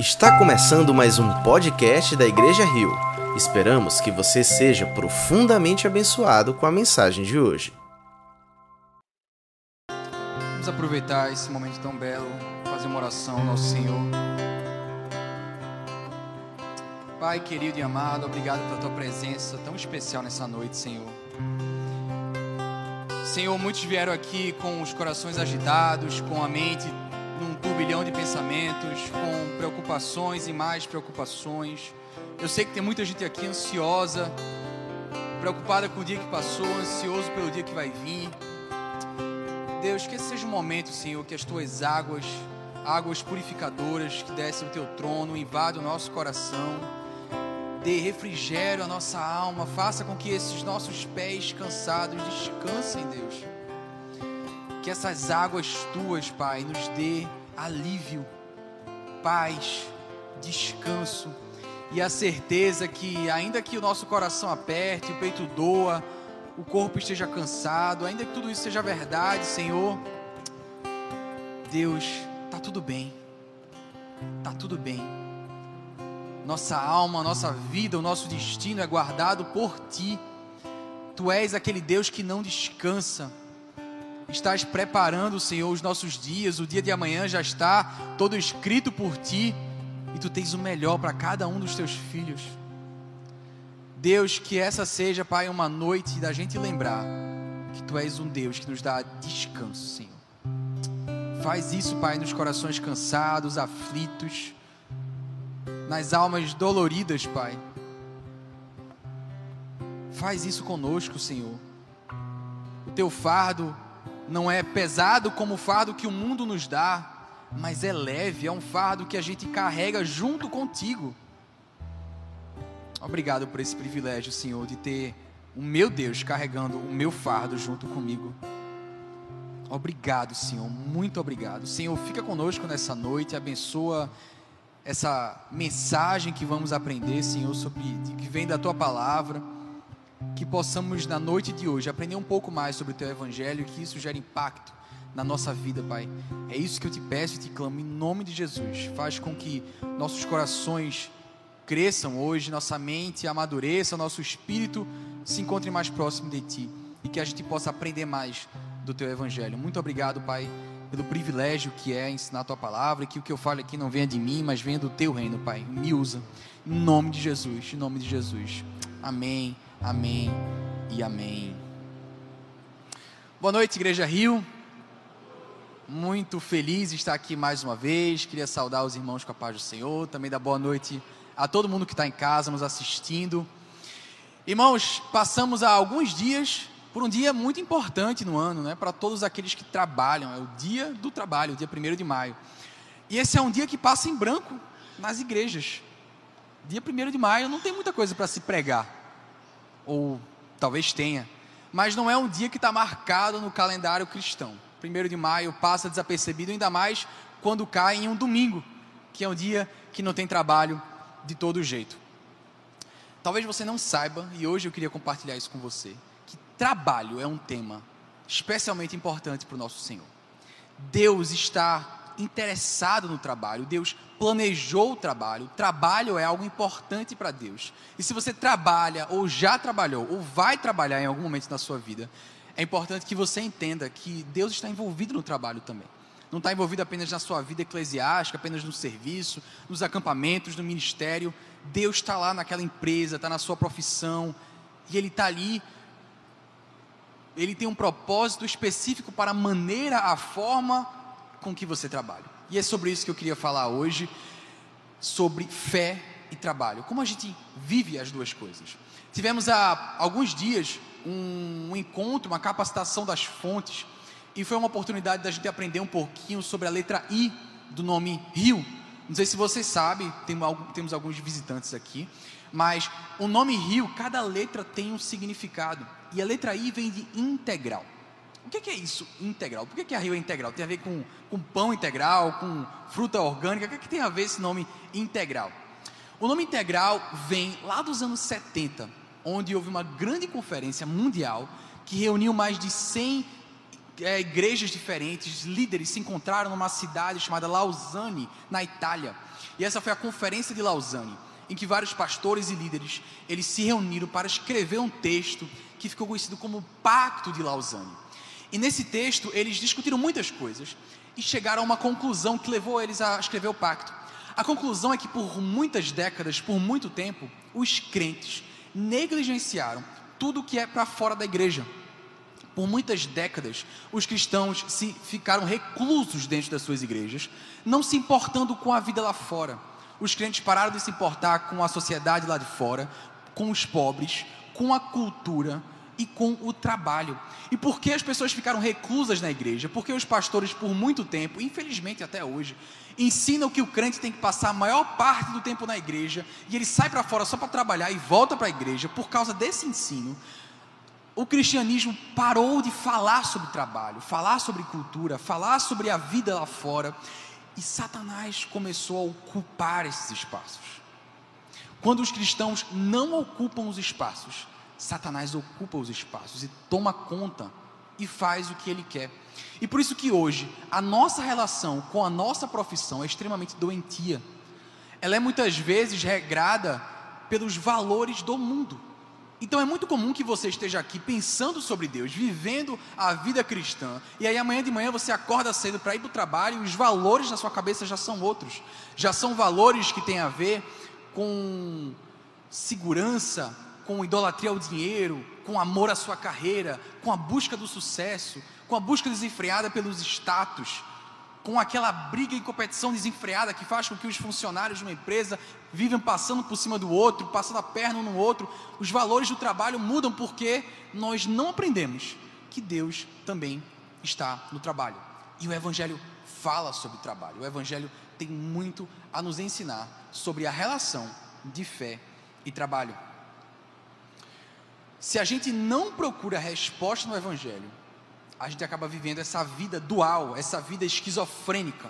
Está começando mais um podcast da Igreja Rio. Esperamos que você seja profundamente abençoado com a mensagem de hoje. Vamos aproveitar esse momento tão belo, fazer uma oração ao nosso Senhor. Pai querido e amado, obrigado pela tua presença tão especial nessa noite, Senhor. Senhor, muitos vieram aqui com os corações agitados, com a mente num turbilhão de pensamentos, com preocupações e mais preocupações. Eu sei que tem muita gente aqui ansiosa, preocupada com o dia que passou, ansioso pelo dia que vai vir. Deus, que esse seja um momento, Senhor, que as tuas águas, águas purificadoras que descem do teu trono, invadam o nosso coração, dê refrigério à nossa alma, faça com que esses nossos pés cansados descansem, Deus que essas águas tuas, Pai, nos dê alívio, paz, descanso e a certeza que, ainda que o nosso coração aperte, o peito doa, o corpo esteja cansado, ainda que tudo isso seja verdade, Senhor, Deus, tá tudo bem, tá tudo bem. Nossa alma, nossa vida, o nosso destino é guardado por Ti. Tu és aquele Deus que não descansa estás preparando, Senhor, os nossos dias, o dia de amanhã já está todo escrito por ti e tu tens o melhor para cada um dos teus filhos. Deus, que essa seja, Pai, uma noite da gente lembrar que tu és um Deus que nos dá descanso, Senhor. Faz isso, Pai, nos corações cansados, aflitos, nas almas doloridas, Pai. Faz isso conosco, Senhor. O teu fardo não é pesado como o fardo que o mundo nos dá, mas é leve, é um fardo que a gente carrega junto contigo. Obrigado por esse privilégio, Senhor, de ter o meu Deus carregando o meu fardo junto comigo. Obrigado, Senhor, muito obrigado. Senhor, fica conosco nessa noite, abençoa essa mensagem que vamos aprender, Senhor, sobre que vem da tua palavra que possamos na noite de hoje aprender um pouco mais sobre o teu evangelho e que isso gere impacto na nossa vida, Pai. É isso que eu te peço e te clamo em nome de Jesus. Faz com que nossos corações cresçam hoje, nossa mente amadureça, nosso espírito se encontre mais próximo de ti e que a gente possa aprender mais do teu evangelho. Muito obrigado, Pai, pelo privilégio que é ensinar a tua palavra e que o que eu falo aqui não venha de mim, mas venha do teu reino, Pai. Me usa. Em nome de Jesus, em nome de Jesus. Amém. Amém e amém. Boa noite, Igreja Rio. Muito feliz de estar aqui mais uma vez. Queria saudar os irmãos com a paz do Senhor. Também dar boa noite a todo mundo que está em casa nos assistindo. Irmãos, passamos há alguns dias por um dia muito importante no ano, né? Para todos aqueles que trabalham. É o dia do trabalho, o dia 1 de maio. E esse é um dia que passa em branco nas igrejas. Dia 1 de maio não tem muita coisa para se pregar ou talvez tenha, mas não é um dia que está marcado no calendário cristão. Primeiro de maio passa desapercebido, ainda mais quando cai em um domingo, que é um dia que não tem trabalho de todo jeito. Talvez você não saiba, e hoje eu queria compartilhar isso com você, que trabalho é um tema especialmente importante para o nosso Senhor. Deus está interessado no trabalho, Deus planejou o trabalho. Trabalho é algo importante para Deus. E se você trabalha, ou já trabalhou, ou vai trabalhar em algum momento da sua vida, é importante que você entenda que Deus está envolvido no trabalho também. Não está envolvido apenas na sua vida eclesiástica, apenas no serviço, nos acampamentos, no ministério. Deus está lá naquela empresa, está na sua profissão, e Ele está ali. Ele tem um propósito específico para a maneira, a forma com que você trabalha. E é sobre isso que eu queria falar hoje, sobre fé e trabalho. Como a gente vive as duas coisas. Tivemos há alguns dias um, um encontro, uma capacitação das fontes, e foi uma oportunidade da gente aprender um pouquinho sobre a letra I do nome Rio. Não sei se vocês sabem, temos alguns visitantes aqui, mas o nome Rio, cada letra tem um significado. E a letra I vem de integral. O que é isso, integral? Por que a Rio é integral? Tem a ver com, com pão integral, com fruta orgânica? O que, é que tem a ver esse nome integral? O nome integral vem lá dos anos 70, onde houve uma grande conferência mundial que reuniu mais de 100 é, igrejas diferentes, líderes se encontraram numa cidade chamada Lausanne, na Itália. E essa foi a conferência de Lausanne, em que vários pastores e líderes eles se reuniram para escrever um texto que ficou conhecido como Pacto de Lausanne. E nesse texto eles discutiram muitas coisas e chegaram a uma conclusão que levou eles a escrever o pacto. A conclusão é que por muitas décadas, por muito tempo, os crentes negligenciaram tudo que é para fora da igreja. Por muitas décadas, os cristãos se ficaram reclusos dentro das suas igrejas, não se importando com a vida lá fora. Os crentes pararam de se importar com a sociedade lá de fora, com os pobres, com a cultura e com o trabalho. E por que as pessoas ficaram reclusas na igreja? Porque os pastores, por muito tempo, infelizmente até hoje, ensinam que o crente tem que passar a maior parte do tempo na igreja e ele sai para fora só para trabalhar e volta para a igreja. Por causa desse ensino, o cristianismo parou de falar sobre trabalho, falar sobre cultura, falar sobre a vida lá fora, e Satanás começou a ocupar esses espaços. Quando os cristãos não ocupam os espaços, Satanás ocupa os espaços e toma conta e faz o que ele quer. E por isso que hoje a nossa relação com a nossa profissão é extremamente doentia. Ela é muitas vezes regrada pelos valores do mundo. Então é muito comum que você esteja aqui pensando sobre Deus, vivendo a vida cristã, e aí amanhã de manhã você acorda cedo para ir para o trabalho e os valores na sua cabeça já são outros. Já são valores que têm a ver com segurança, com idolatria ao dinheiro, com amor à sua carreira, com a busca do sucesso, com a busca desenfreada pelos status, com aquela briga e competição desenfreada que faz com que os funcionários de uma empresa vivem passando por cima do outro, passando a perna um no outro. Os valores do trabalho mudam porque nós não aprendemos que Deus também está no trabalho. E o Evangelho fala sobre trabalho. O Evangelho tem muito a nos ensinar sobre a relação de fé e trabalho. Se a gente não procura resposta no Evangelho, a gente acaba vivendo essa vida dual, essa vida esquizofrênica.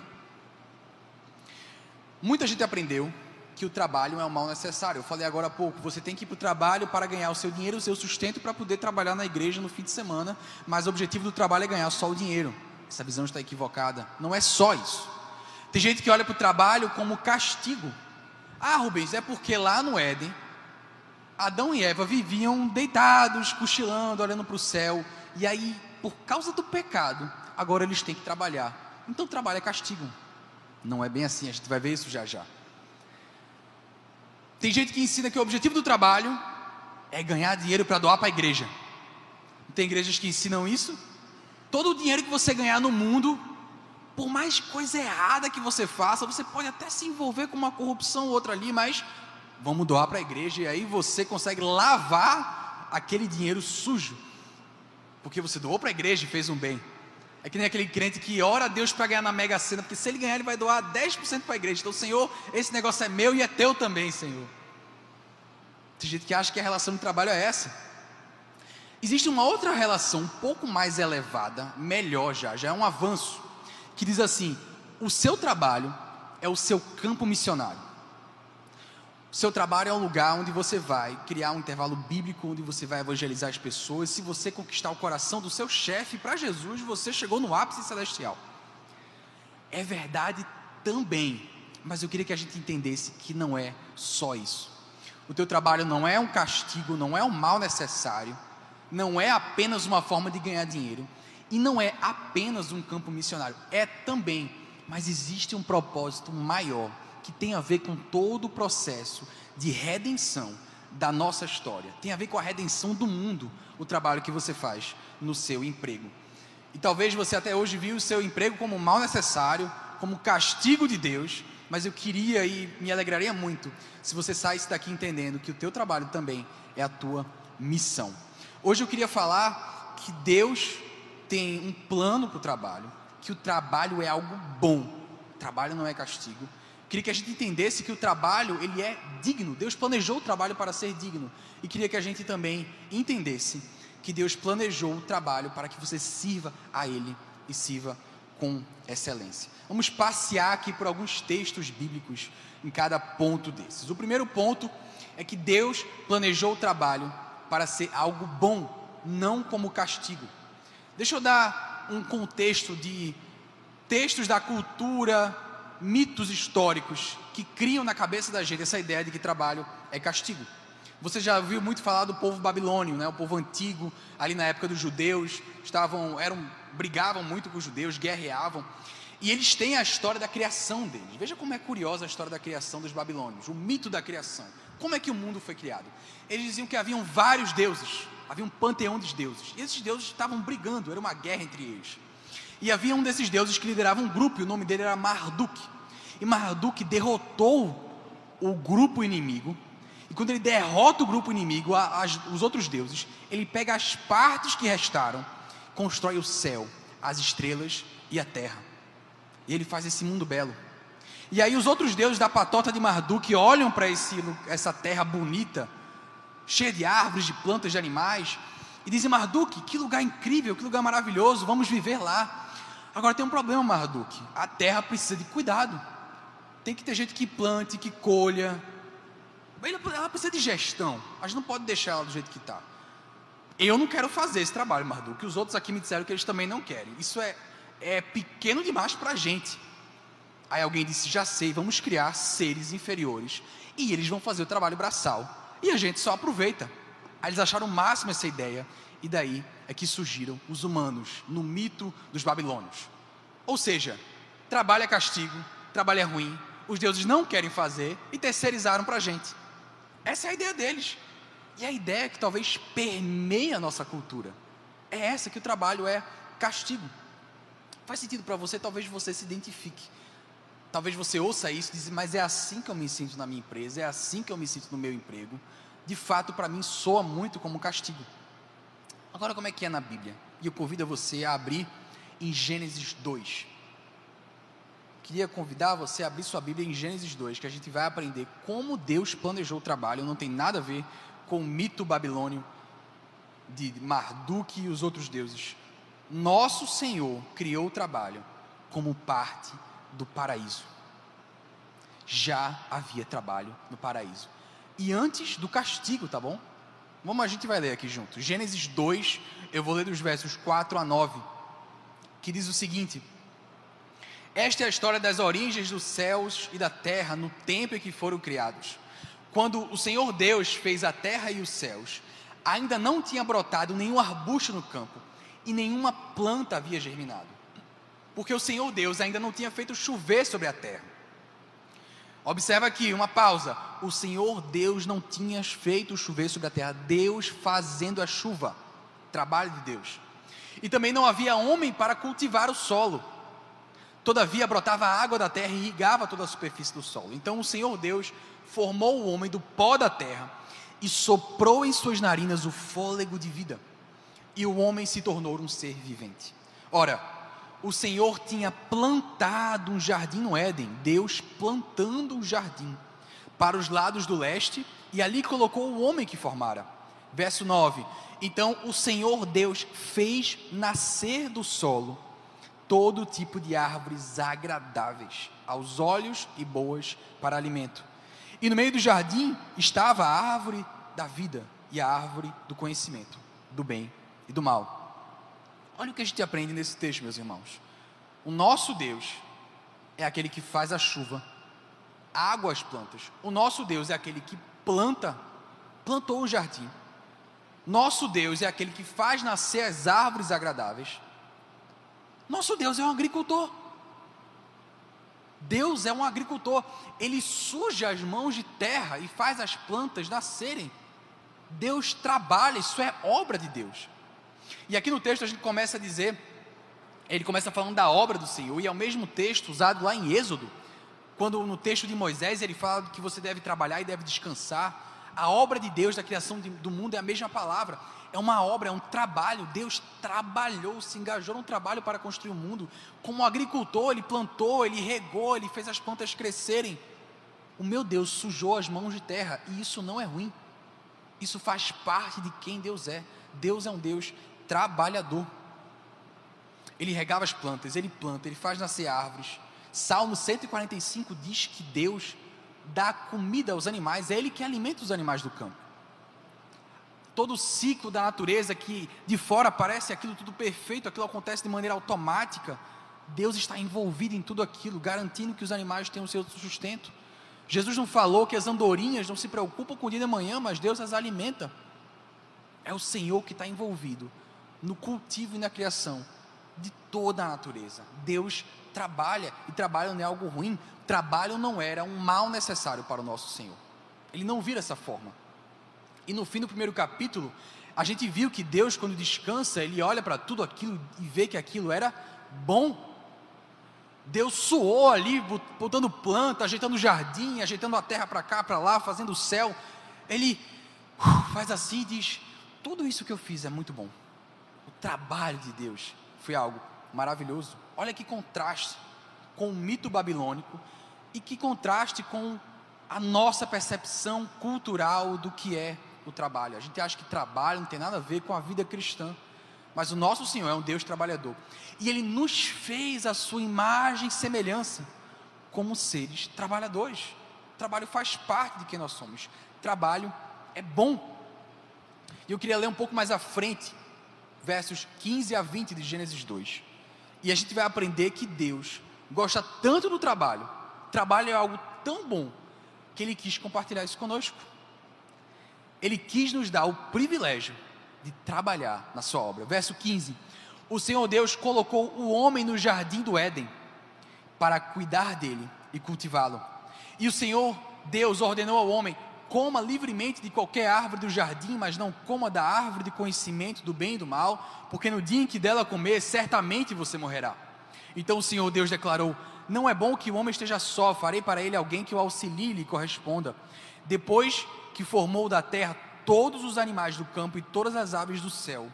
Muita gente aprendeu que o trabalho é um mal necessário. Eu falei agora há pouco, você tem que ir para o trabalho para ganhar o seu dinheiro, o seu sustento para poder trabalhar na igreja no fim de semana, mas o objetivo do trabalho é ganhar só o dinheiro. Essa visão está equivocada. Não é só isso. Tem gente que olha para o trabalho como castigo. Ah, Rubens, é porque lá no Éden, Adão e Eva viviam deitados, cochilando, olhando para o céu, e aí por causa do pecado, agora eles têm que trabalhar. Então trabalho é castigo. Não é bem assim, a gente vai ver isso já já. Tem gente que ensina que o objetivo do trabalho é ganhar dinheiro para doar para a igreja. Tem igrejas que ensinam isso. Todo o dinheiro que você ganhar no mundo, por mais coisa errada que você faça, você pode até se envolver com uma corrupção ou outra ali, mas vamos doar para a igreja e aí você consegue lavar aquele dinheiro sujo porque você doou para a igreja e fez um bem. É que nem aquele crente que ora a Deus para ganhar na Mega Sena, porque se ele ganhar, ele vai doar 10% para a igreja. Então, Senhor, esse negócio é meu e é teu também, Senhor. Tem gente que acha que a relação de trabalho é essa. Existe uma outra relação um pouco mais elevada, melhor já, já é um avanço, que diz assim: o seu trabalho é o seu campo missionário. Seu trabalho é um lugar onde você vai criar um intervalo bíblico, onde você vai evangelizar as pessoas. Se você conquistar o coração do seu chefe para Jesus, você chegou no ápice celestial. É verdade também, mas eu queria que a gente entendesse que não é só isso. O teu trabalho não é um castigo, não é um mal necessário, não é apenas uma forma de ganhar dinheiro e não é apenas um campo missionário. É também, mas existe um propósito maior que tem a ver com todo o processo de redenção da nossa história. Tem a ver com a redenção do mundo, o trabalho que você faz no seu emprego. E talvez você até hoje viu o seu emprego como mal necessário, como castigo de Deus, mas eu queria e me alegraria muito se você saísse daqui entendendo que o teu trabalho também é a tua missão. Hoje eu queria falar que Deus tem um plano para o trabalho, que o trabalho é algo bom. O trabalho não é castigo, Queria que a gente entendesse que o trabalho, ele é digno. Deus planejou o trabalho para ser digno. E queria que a gente também entendesse que Deus planejou o trabalho para que você sirva a Ele e sirva com excelência. Vamos passear aqui por alguns textos bíblicos em cada ponto desses. O primeiro ponto é que Deus planejou o trabalho para ser algo bom, não como castigo. Deixa eu dar um contexto de textos da cultura, mitos históricos que criam na cabeça da gente essa ideia de que trabalho é castigo. Você já ouviu muito falar do povo babilônio, né? O povo antigo, ali na época dos judeus, estavam, eram, brigavam muito com os judeus, guerreavam. E eles têm a história da criação deles. Veja como é curiosa a história da criação dos babilônios, o mito da criação. Como é que o mundo foi criado? Eles diziam que haviam vários deuses, havia um panteão dos deuses. E esses deuses estavam brigando, era uma guerra entre eles. E havia um desses deuses que liderava um grupo, e o nome dele era Marduk. E Marduk derrotou o grupo inimigo e quando ele derrota o grupo inimigo, os outros deuses, ele pega as partes que restaram, constrói o céu, as estrelas e a terra. E ele faz esse mundo belo. E aí os outros deuses da patota de Marduk olham para essa terra bonita, cheia de árvores, de plantas, de animais, e dizem: Marduk, que lugar incrível, que lugar maravilhoso, vamos viver lá. Agora tem um problema, Marduk: a terra precisa de cuidado. Tem que ter gente que plante, que colha, ela precisa de gestão. A gente não pode deixar ela do jeito que está. Eu não quero fazer esse trabalho, Mardu, que os outros aqui me disseram que eles também não querem. Isso é, é pequeno demais para a gente. Aí alguém disse: já sei, vamos criar seres inferiores e eles vão fazer o trabalho braçal. E a gente só aproveita. Aí eles acharam o máximo essa ideia, e daí é que surgiram os humanos no mito dos babilônios. Ou seja, trabalho é castigo, trabalho é ruim, os deuses não querem fazer e terceirizaram para a gente. Essa é a ideia deles. E a ideia que talvez permeia a nossa cultura é essa: que o trabalho é castigo. Faz sentido para você, talvez você se identifique. Talvez você ouça isso e diz, mas é assim que eu me sinto na minha empresa, é assim que eu me sinto no meu emprego. De fato, para mim, soa muito como castigo. Agora, como é que é na Bíblia? E eu convido você a abrir em Gênesis 2 queria convidar você a abrir sua Bíblia em Gênesis 2, que a gente vai aprender como Deus planejou o trabalho, não tem nada a ver com o mito babilônio de Marduk e os outros deuses. Nosso Senhor criou o trabalho como parte do paraíso. Já havia trabalho no paraíso. E antes do castigo, tá bom? Vamos, a gente vai ler aqui junto. Gênesis 2, eu vou ler dos versos 4 a 9, que diz o seguinte: esta é a história das origens dos céus e da terra no tempo em que foram criados. Quando o Senhor Deus fez a terra e os céus, ainda não tinha brotado nenhum arbusto no campo e nenhuma planta havia germinado, porque o Senhor Deus ainda não tinha feito chover sobre a terra. Observa aqui uma pausa. O Senhor Deus não tinha feito chover sobre a terra, Deus fazendo a chuva, trabalho de Deus. E também não havia homem para cultivar o solo. Todavia brotava água da terra e irrigava toda a superfície do solo. Então o Senhor Deus formou o homem do pó da terra e soprou em suas narinas o fôlego de vida. E o homem se tornou um ser vivente. Ora, o Senhor tinha plantado um jardim no Éden, Deus plantando um jardim para os lados do leste, e ali colocou o homem que formara. Verso 9: Então o Senhor Deus fez nascer do solo todo tipo de árvores agradáveis aos olhos e boas para alimento. E no meio do jardim estava a árvore da vida e a árvore do conhecimento, do bem e do mal. Olha o que a gente aprende nesse texto, meus irmãos. O nosso Deus é aquele que faz a chuva, água às plantas. O nosso Deus é aquele que planta, plantou o jardim. Nosso Deus é aquele que faz nascer as árvores agradáveis nosso Deus é um agricultor. Deus é um agricultor. Ele suja as mãos de terra e faz as plantas nascerem. Deus trabalha, isso é obra de Deus. E aqui no texto a gente começa a dizer, ele começa falando da obra do Senhor, e é o mesmo texto usado lá em Êxodo, quando no texto de Moisés ele fala que você deve trabalhar e deve descansar. A obra de Deus da criação do mundo é a mesma palavra é uma obra, é um trabalho. Deus trabalhou, se engajou num trabalho para construir o mundo. Como agricultor, ele plantou, ele regou, ele fez as plantas crescerem. O meu Deus sujou as mãos de terra e isso não é ruim. Isso faz parte de quem Deus é. Deus é um Deus trabalhador. Ele regava as plantas, ele planta, ele faz nascer árvores. Salmo 145 diz que Deus dá comida aos animais, é Ele que alimenta os animais do campo todo o ciclo da natureza que de fora parece aquilo tudo perfeito, aquilo acontece de maneira automática. Deus está envolvido em tudo aquilo, garantindo que os animais tenham o seu sustento. Jesus não falou que as andorinhas não se preocupam com o dia de manhã, mas Deus as alimenta. É o Senhor que está envolvido no cultivo e na criação de toda a natureza. Deus trabalha, e trabalho não é algo ruim, trabalho não era um mal necessário para o nosso Senhor. Ele não vira dessa forma. E no fim do primeiro capítulo, a gente viu que Deus, quando descansa, ele olha para tudo aquilo e vê que aquilo era bom. Deus suou ali, botando planta, ajeitando o jardim, ajeitando a terra para cá, para lá, fazendo o céu. Ele uh, faz assim e diz: Tudo isso que eu fiz é muito bom. O trabalho de Deus foi algo maravilhoso. Olha que contraste com o mito babilônico e que contraste com a nossa percepção cultural do que é o trabalho. A gente acha que trabalho não tem nada a ver com a vida cristã. Mas o nosso Senhor é um Deus trabalhador. E Ele nos fez a sua imagem e semelhança como seres trabalhadores. Trabalho faz parte de quem nós somos. Trabalho é bom. E eu queria ler um pouco mais à frente, versos 15 a 20 de Gênesis 2. E a gente vai aprender que Deus gosta tanto do trabalho. Trabalho é algo tão bom que Ele quis compartilhar isso conosco. Ele quis nos dar o privilégio de trabalhar na sua obra. Verso 15: O Senhor Deus colocou o homem no jardim do Éden para cuidar dele e cultivá-lo. E o Senhor Deus ordenou ao homem: coma livremente de qualquer árvore do jardim, mas não coma da árvore de conhecimento do bem e do mal, porque no dia em que dela comer, certamente você morrerá. Então o Senhor Deus declarou: Não é bom que o homem esteja só, farei para ele alguém que o auxilie e lhe corresponda. Depois que formou da terra todos os animais do campo e todas as aves do céu.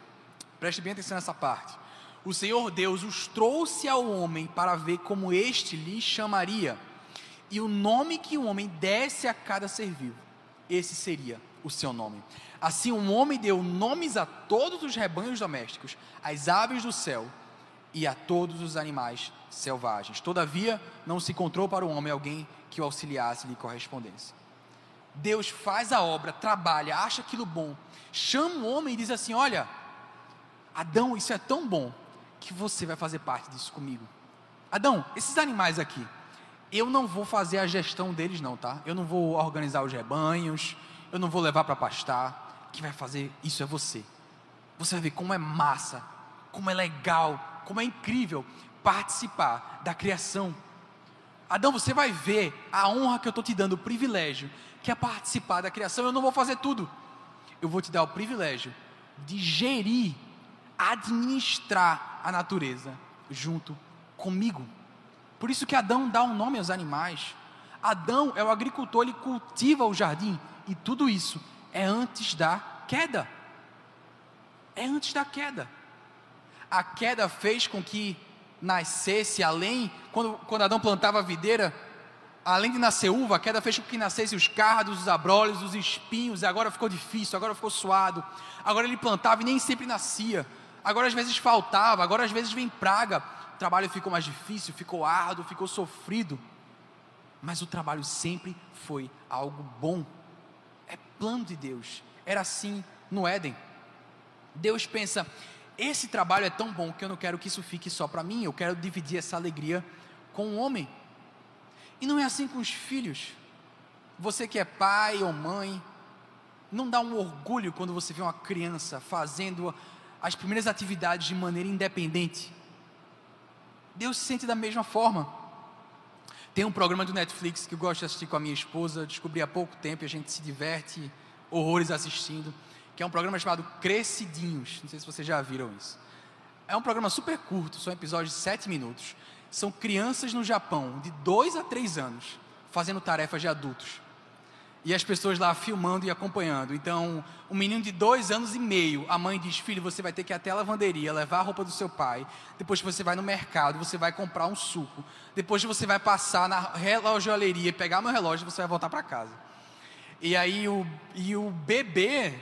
Preste bem atenção nessa parte. O Senhor Deus os trouxe ao homem para ver como este lhe chamaria. E o nome que o homem desse a cada ser vivo, esse seria o seu nome. Assim o homem deu nomes a todos os rebanhos domésticos, às aves do céu e a todos os animais selvagens. Todavia, não se encontrou para o homem alguém que o auxiliasse e lhe correspondesse. Deus faz a obra, trabalha, acha aquilo bom, chama o homem e diz assim: Olha, Adão, isso é tão bom que você vai fazer parte disso comigo. Adão, esses animais aqui, eu não vou fazer a gestão deles, não, tá? Eu não vou organizar os rebanhos, eu não vou levar para pastar. Quem vai fazer isso é você. Você vai ver como é massa, como é legal, como é incrível participar da criação. Adão, você vai ver a honra que eu estou te dando, o privilégio quer participar da criação, eu não vou fazer tudo. Eu vou te dar o privilégio de gerir, administrar a natureza junto comigo. Por isso que Adão dá um nome aos animais. Adão é o agricultor, ele cultiva o jardim. E tudo isso é antes da queda. É antes da queda. A queda fez com que nascesse além, quando, quando Adão plantava a videira, além de nascer uva, a queda fez com que nascessem os cardos, os abrolhos, os espinhos, agora ficou difícil, agora ficou suado. Agora ele plantava e nem sempre nascia. Agora às vezes faltava, agora às vezes vem praga. Trabalho ficou mais difícil, ficou árduo, ficou sofrido. Mas o trabalho sempre foi algo bom. É plano de Deus. Era assim no Éden. Deus pensa: esse trabalho é tão bom que eu não quero que isso fique só para mim, eu quero dividir essa alegria com o homem. E não é assim com os filhos. Você que é pai ou mãe, não dá um orgulho quando você vê uma criança fazendo as primeiras atividades de maneira independente. Deus se sente da mesma forma. Tem um programa do Netflix que eu gosto de assistir com a minha esposa, descobri há pouco tempo e a gente se diverte horrores assistindo, que é um programa chamado Crescidinhos. Não sei se vocês já viram isso. É um programa super curto, são episódios de 7 minutos são crianças no Japão, de 2 a 3 anos, fazendo tarefas de adultos. E as pessoas lá filmando e acompanhando. Então, um menino de dois anos e meio, a mãe diz: Filho, você vai ter que ir até a lavanderia, levar a roupa do seu pai. Depois você vai no mercado, você vai comprar um suco. Depois você vai passar na relojoalheria, pegar meu relógio e você vai voltar para casa. E aí o, e o bebê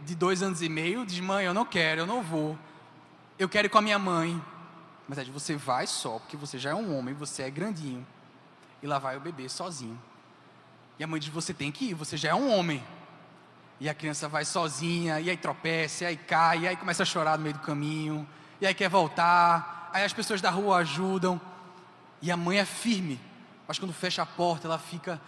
de dois anos e meio diz: Mãe, eu não quero, eu não vou. Eu quero ir com a minha mãe. Mas é de você vai só, porque você já é um homem, você é grandinho. E lá vai o bebê sozinho. E a mãe diz: Você tem que ir, você já é um homem. E a criança vai sozinha, e aí tropeça, e aí cai, e aí começa a chorar no meio do caminho, e aí quer voltar, aí as pessoas da rua ajudam, e a mãe é firme, mas quando fecha a porta, ela fica.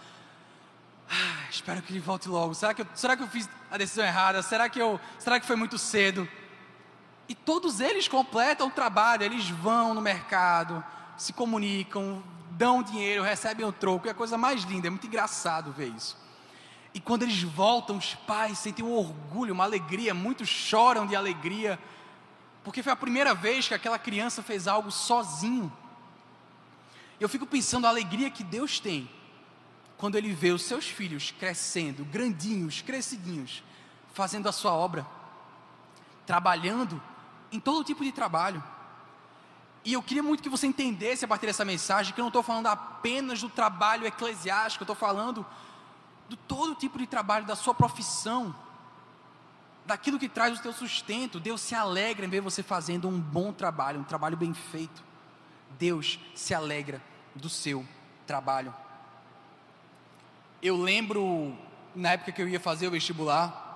Ah, espero que ele volte logo. Será que, eu, será que eu fiz a decisão errada? Será que, eu, será que foi muito cedo? E todos eles completam o trabalho, eles vão no mercado, se comunicam, dão dinheiro, recebem o troco, é a coisa mais linda, é muito engraçado ver isso. E quando eles voltam, os pais sentem um orgulho, uma alegria, muitos choram de alegria, porque foi a primeira vez que aquela criança fez algo sozinho. Eu fico pensando a alegria que Deus tem quando Ele vê os seus filhos crescendo, grandinhos, crescidinhos, fazendo a sua obra, trabalhando em todo tipo de trabalho. E eu queria muito que você entendesse a partir dessa mensagem que eu não estou falando apenas do trabalho eclesiástico, eu estou falando de todo tipo de trabalho, da sua profissão, daquilo que traz o teu sustento. Deus se alegra em ver você fazendo um bom trabalho, um trabalho bem feito. Deus se alegra do seu trabalho. Eu lembro, na época que eu ia fazer o vestibular,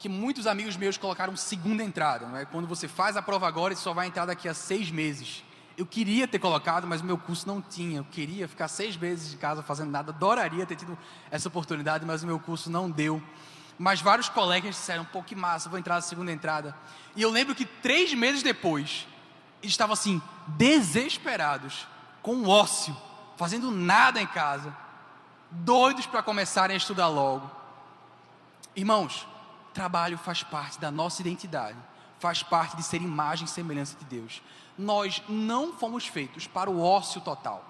que muitos amigos meus colocaram segunda entrada. Não é? Quando você faz a prova agora, você só vai entrar daqui a seis meses. Eu queria ter colocado, mas o meu curso não tinha. Eu queria ficar seis meses de casa fazendo nada. Adoraria ter tido essa oportunidade, mas o meu curso não deu. Mas vários colegas disseram: pô, que massa, vou entrar na segunda entrada. E eu lembro que três meses depois, eles estavam assim, desesperados, com ócio, fazendo nada em casa, doidos para começarem a estudar logo. Irmãos, trabalho faz parte da nossa identidade, faz parte de ser imagem e semelhança de Deus. Nós não fomos feitos para o ócio total.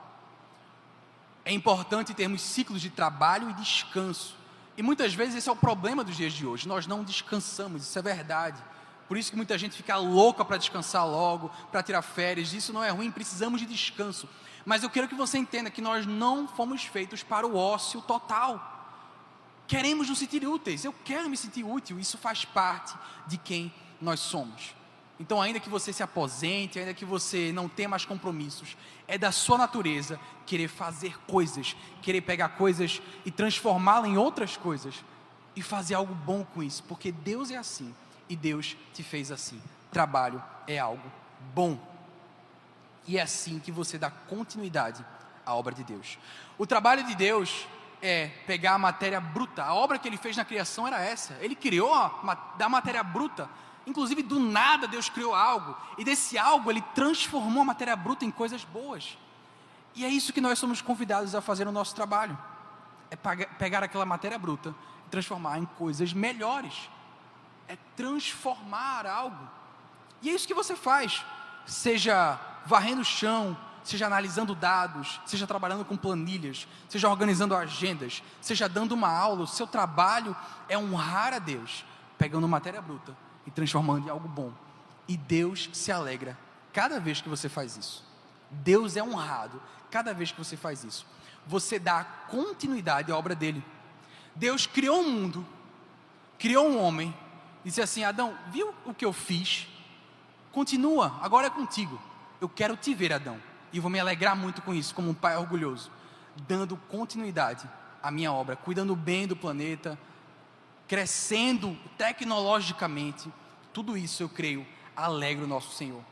É importante termos ciclos de trabalho e descanso. E muitas vezes esse é o problema dos dias de hoje. Nós não descansamos, isso é verdade. Por isso que muita gente fica louca para descansar logo, para tirar férias. Isso não é ruim, precisamos de descanso. Mas eu quero que você entenda que nós não fomos feitos para o ócio total. Queremos nos sentir úteis. Eu quero me sentir útil. Isso faz parte de quem nós somos. Então, ainda que você se aposente, ainda que você não tenha mais compromissos, é da sua natureza querer fazer coisas, querer pegar coisas e transformá-las em outras coisas e fazer algo bom com isso, porque Deus é assim e Deus te fez assim. Trabalho é algo bom. E é assim que você dá continuidade à obra de Deus. O trabalho de Deus é pegar a matéria bruta. A obra que ele fez na criação era essa. Ele criou a, da matéria bruta. Inclusive, do nada, Deus criou algo. E desse algo, ele transformou a matéria bruta em coisas boas. E é isso que nós somos convidados a fazer no nosso trabalho. É pegar aquela matéria bruta e transformar em coisas melhores. É transformar algo. E é isso que você faz. Seja varrendo o chão, seja analisando dados, seja trabalhando com planilhas, seja organizando agendas, seja dando uma aula, o seu trabalho é honrar a Deus, pegando matéria bruta e transformando em algo bom. E Deus se alegra cada vez que você faz isso. Deus é honrado cada vez que você faz isso. Você dá continuidade à obra dele. Deus criou um mundo, criou um homem, disse assim: Adão, viu o que eu fiz? Continua, agora é contigo. Eu quero te ver, Adão. E vou me alegrar muito com isso, como um pai orgulhoso, dando continuidade à minha obra, cuidando bem do planeta, crescendo tecnologicamente. Tudo isso, eu creio, alegra o nosso Senhor.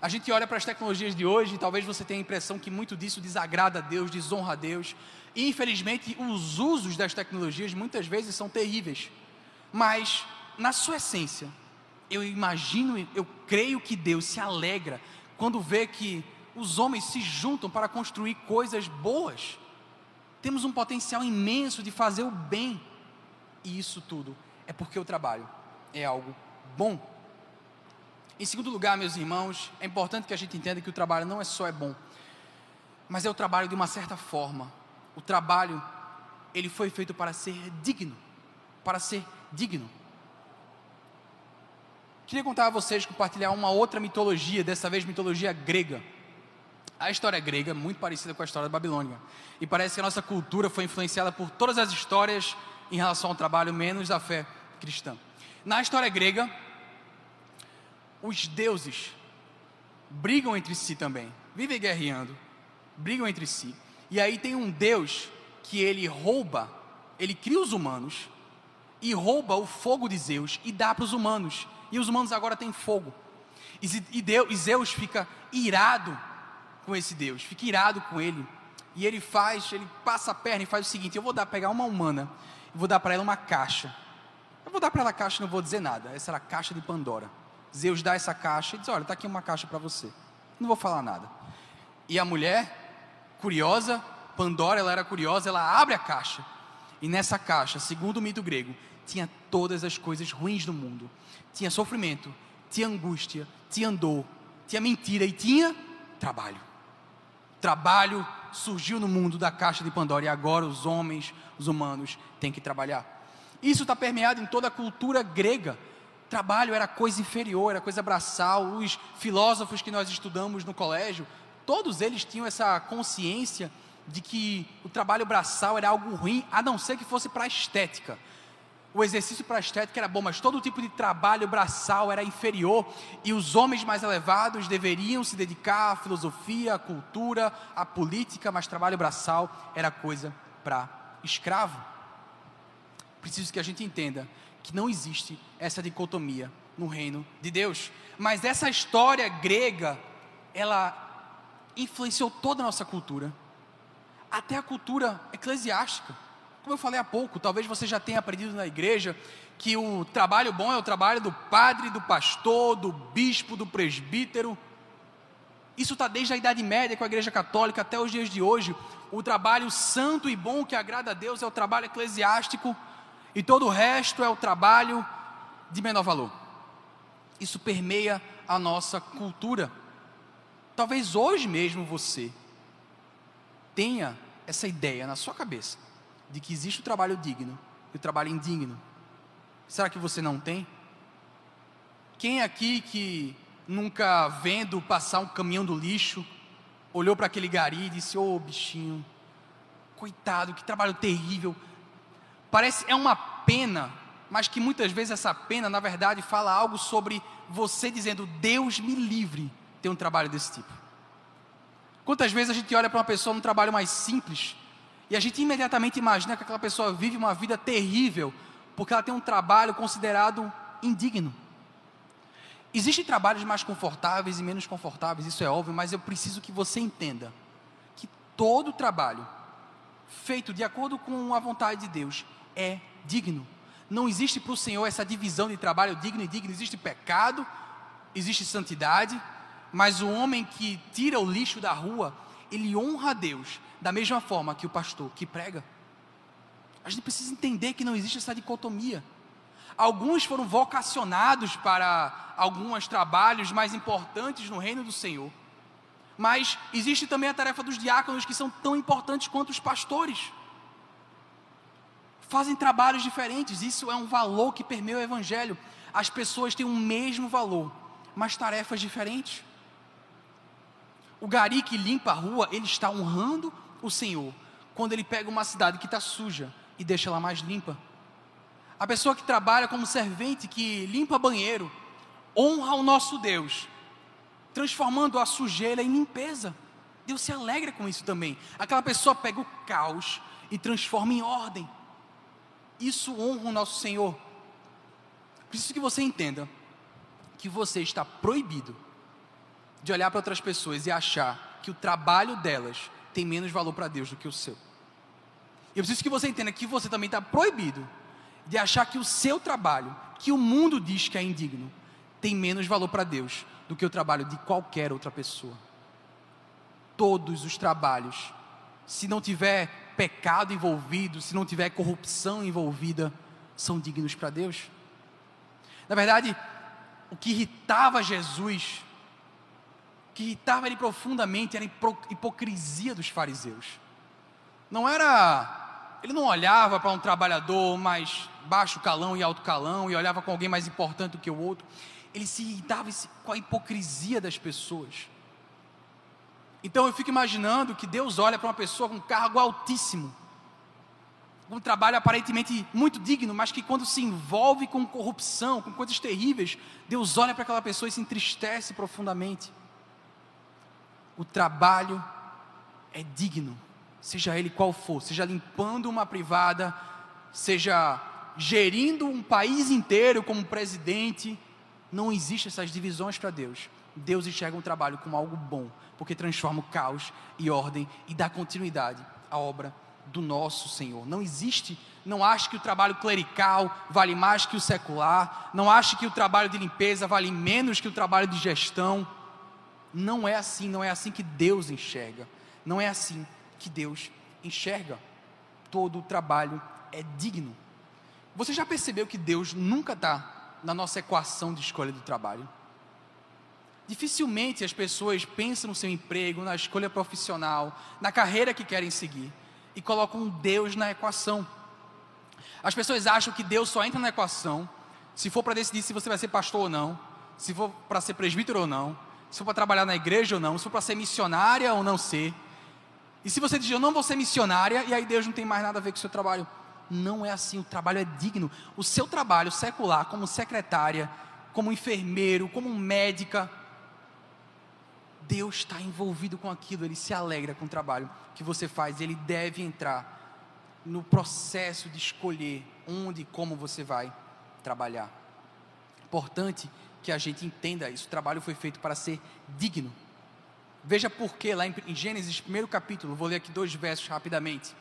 A gente olha para as tecnologias de hoje e talvez você tenha a impressão que muito disso desagrada a Deus, desonra a Deus. E infelizmente, os usos das tecnologias muitas vezes são terríveis. Mas, na sua essência, eu imagino, eu creio que Deus se alegra quando vê que os homens se juntam para construir coisas boas. Temos um potencial imenso de fazer o bem. E isso tudo é porque o trabalho é algo bom. Em segundo lugar, meus irmãos, é importante que a gente entenda que o trabalho não é só é bom, mas é o trabalho de uma certa forma. O trabalho, ele foi feito para ser digno, para ser digno. Queria contar a vocês, compartilhar uma outra mitologia, dessa vez mitologia grega. A história grega é muito parecida com a história da Babilônia. E parece que a nossa cultura foi influenciada por todas as histórias em relação ao trabalho, menos a fé cristã. Na história grega, os deuses brigam entre si também, vivem guerreando, brigam entre si. E aí tem um deus que ele rouba, ele cria os humanos e rouba o fogo de Zeus e dá para os humanos. E os humanos agora têm fogo. E, Zeus fica irado com esse Deus, fica irado com ele. E ele faz, ele passa a perna e faz o seguinte: eu vou dar, pegar uma humana, e vou dar para ela uma caixa. Eu vou dar para ela a caixa, não vou dizer nada. Essa era a caixa de Pandora. Zeus dá essa caixa e diz: olha, está aqui uma caixa para você. Não vou falar nada. E a mulher, curiosa, Pandora, ela era curiosa, ela abre a caixa. E nessa caixa, segundo o mito grego, tinha todas as coisas ruins do mundo. Tinha sofrimento, tinha angústia, tinha dor, tinha mentira e tinha trabalho. Trabalho surgiu no mundo da caixa de Pandora e agora os homens, os humanos, têm que trabalhar. Isso está permeado em toda a cultura grega. Trabalho era coisa inferior, era coisa braçal. Os filósofos que nós estudamos no colégio, todos eles tinham essa consciência de que o trabalho braçal era algo ruim, a não ser que fosse para a estética. O exercício para estética era bom, mas todo tipo de trabalho braçal era inferior e os homens mais elevados deveriam se dedicar à filosofia, à cultura, à política, mas trabalho braçal era coisa para escravo. Preciso que a gente entenda que não existe essa dicotomia no reino de Deus. Mas essa história grega, ela influenciou toda a nossa cultura até a cultura eclesiástica. Como eu falei há pouco, talvez você já tenha aprendido na igreja que o trabalho bom é o trabalho do padre, do pastor, do bispo, do presbítero. Isso está desde a Idade Média com a Igreja Católica até os dias de hoje. O trabalho santo e bom que agrada a Deus é o trabalho eclesiástico, e todo o resto é o trabalho de menor valor. Isso permeia a nossa cultura. Talvez hoje mesmo você tenha essa ideia na sua cabeça de que existe o trabalho digno e o trabalho indigno. Será que você não tem? Quem aqui que nunca vendo passar um caminhão do lixo, olhou para aquele gari e disse: "Ô oh, bichinho, coitado, que trabalho terrível". Parece é uma pena, mas que muitas vezes essa pena, na verdade, fala algo sobre você dizendo: "Deus me livre ter um trabalho desse tipo". Quantas vezes a gente olha para uma pessoa num trabalho mais simples e a gente imediatamente imagina que aquela pessoa vive uma vida terrível porque ela tem um trabalho considerado indigno. Existem trabalhos mais confortáveis e menos confortáveis, isso é óbvio, mas eu preciso que você entenda que todo trabalho feito de acordo com a vontade de Deus é digno. Não existe para o Senhor essa divisão de trabalho digno e digno, existe pecado, existe santidade, mas o homem que tira o lixo da rua, ele honra a Deus da mesma forma que o pastor que prega. A gente precisa entender que não existe essa dicotomia. Alguns foram vocacionados para alguns trabalhos mais importantes no reino do Senhor. Mas existe também a tarefa dos diáconos que são tão importantes quanto os pastores. Fazem trabalhos diferentes, isso é um valor que permeia o evangelho. As pessoas têm o mesmo valor, mas tarefas diferentes. O gari que limpa a rua, ele está honrando o Senhor quando ele pega uma cidade que está suja e deixa ela mais limpa. A pessoa que trabalha como servente, que limpa banheiro, honra o nosso Deus, transformando a sujeira em limpeza. Deus se alegra com isso também. Aquela pessoa pega o caos e transforma em ordem. Isso honra o nosso Senhor. Preciso que você entenda que você está proibido de olhar para outras pessoas e achar que o trabalho delas tem menos valor para Deus do que o seu. Eu preciso que você entenda que você também está proibido de achar que o seu trabalho, que o mundo diz que é indigno, tem menos valor para Deus do que o trabalho de qualquer outra pessoa. Todos os trabalhos, se não tiver pecado envolvido, se não tiver corrupção envolvida, são dignos para Deus. Na verdade, o que irritava Jesus que irritava ele profundamente era a hipocrisia dos fariseus. Não era. Ele não olhava para um trabalhador mais baixo calão e alto calão e olhava com alguém mais importante do que o outro. Ele se irritava com a hipocrisia das pessoas. Então eu fico imaginando que Deus olha para uma pessoa com um cargo altíssimo, um trabalho aparentemente muito digno, mas que quando se envolve com corrupção, com coisas terríveis, Deus olha para aquela pessoa e se entristece profundamente o trabalho é digno, seja ele qual for, seja limpando uma privada, seja gerindo um país inteiro como presidente. Não existem essas divisões para Deus. Deus enxerga um trabalho como algo bom, porque transforma o caos e ordem e dá continuidade à obra do nosso Senhor. Não existe, não ache que o trabalho clerical vale mais que o secular, não ache que o trabalho de limpeza vale menos que o trabalho de gestão. Não é assim, não é assim que Deus enxerga. Não é assim que Deus enxerga. Todo o trabalho é digno. Você já percebeu que Deus nunca está na nossa equação de escolha do trabalho? Dificilmente as pessoas pensam no seu emprego, na escolha profissional, na carreira que querem seguir e colocam Deus na equação. As pessoas acham que Deus só entra na equação se for para decidir se você vai ser pastor ou não, se for para ser presbítero ou não, se for para trabalhar na igreja ou não, se for para ser missionária ou não ser. E se você diz, eu não vou ser missionária, e aí Deus não tem mais nada a ver com o seu trabalho. Não é assim, o trabalho é digno. O seu trabalho secular, como secretária, como enfermeiro, como médica, Deus está envolvido com aquilo, Ele se alegra com o trabalho que você faz, Ele deve entrar no processo de escolher onde e como você vai trabalhar. Importante que a gente entenda isso, o trabalho foi feito para ser digno. Veja por que lá em Gênesis, primeiro capítulo, vou ler aqui dois versos rapidamente.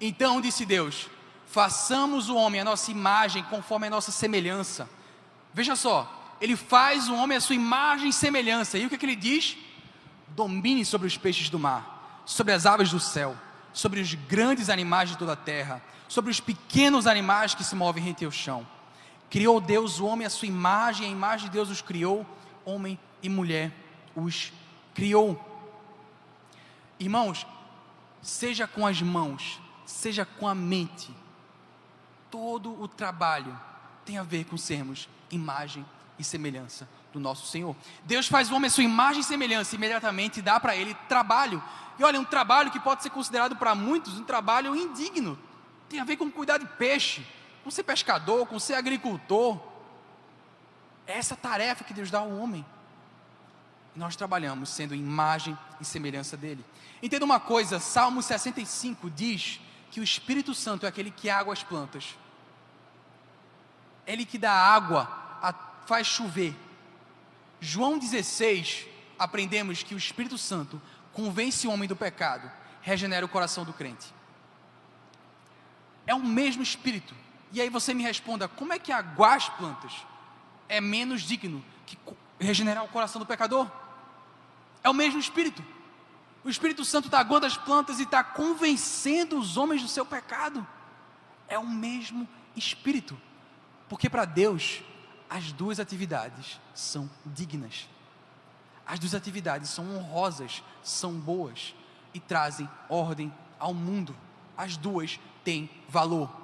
Então disse Deus: façamos o homem a nossa imagem, conforme a nossa semelhança. Veja só, ele faz o homem a sua imagem e semelhança. E o que, é que ele diz? domine sobre os peixes do mar, sobre as aves do céu, sobre os grandes animais de toda a terra, sobre os pequenos animais que se movem rente ao chão. Criou Deus o homem à sua imagem, a imagem de Deus os criou, homem e mulher os criou. Irmãos, seja com as mãos, seja com a mente, todo o trabalho tem a ver com sermos imagem e semelhança do nosso Senhor. Deus faz o homem a sua imagem e semelhança, e imediatamente dá para ele trabalho. E olha, um trabalho que pode ser considerado para muitos um trabalho indigno. Tem a ver com cuidar de peixe, com ser pescador, com ser agricultor. É essa tarefa que Deus dá ao homem. Nós trabalhamos sendo imagem e semelhança dele. Entenda uma coisa: Salmo 65 diz que o Espírito Santo é aquele que água as plantas. Ele que dá água, faz chover. João 16, aprendemos que o Espírito Santo convence o homem do pecado, regenera o coração do crente. É o mesmo Espírito. E aí você me responda: como é que aguar as plantas é menos digno que regenerar o coração do pecador? É o mesmo Espírito. O Espírito Santo está aguando as plantas e está convencendo os homens do seu pecado. É o mesmo Espírito. Porque para Deus, as duas atividades são dignas. As duas atividades são honrosas, são boas e trazem ordem ao mundo. As duas têm valor.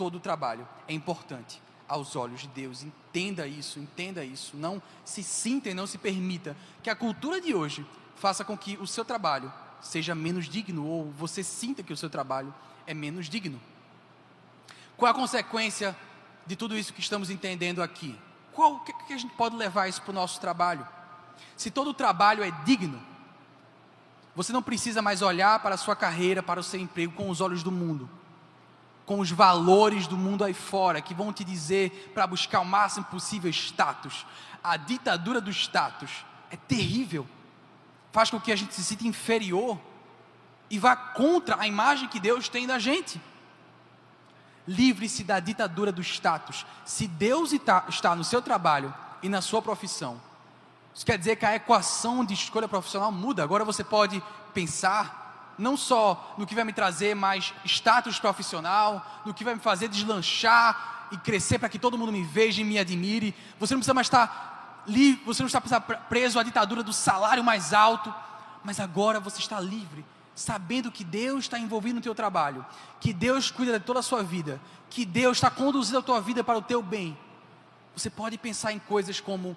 Todo o trabalho é importante aos olhos de Deus. Entenda isso, entenda isso. Não se sinta e não se permita que a cultura de hoje faça com que o seu trabalho seja menos digno ou você sinta que o seu trabalho é menos digno. Qual a consequência de tudo isso que estamos entendendo aqui? Qual que, que a gente pode levar isso para o nosso trabalho? Se todo trabalho é digno, você não precisa mais olhar para a sua carreira, para o seu emprego com os olhos do mundo, com os valores do mundo aí fora, que vão te dizer para buscar o máximo possível status. A ditadura do status é terrível, faz com que a gente se sinta inferior e vá contra a imagem que Deus tem da gente. Livre-se da ditadura do status. Se Deus está no seu trabalho e na sua profissão, isso quer dizer que a equação de escolha profissional muda. Agora você pode pensar não só no que vai me trazer mais status profissional, no que vai me fazer deslanchar e crescer para que todo mundo me veja e me admire. Você não precisa mais estar livre, você não está preso à ditadura do salário mais alto, mas agora você está livre sabendo que Deus está envolvido no teu trabalho, que Deus cuida de toda a sua vida, que Deus está conduzindo a tua vida para o teu bem, você pode pensar em coisas como: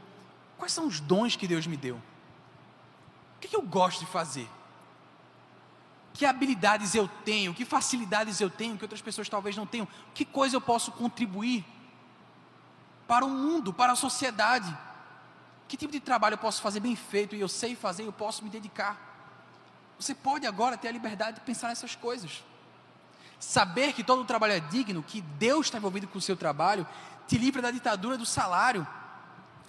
quais são os dons que Deus me deu? O que, que eu gosto de fazer? Que habilidades eu tenho? Que facilidades eu tenho que outras pessoas talvez não tenham? Que coisa eu posso contribuir para o mundo, para a sociedade? Que tipo de trabalho eu posso fazer bem feito e eu sei fazer, eu posso me dedicar? Você pode agora ter a liberdade de pensar nessas coisas. Saber que todo trabalho é digno, que Deus está envolvido com o seu trabalho, te livra da ditadura do salário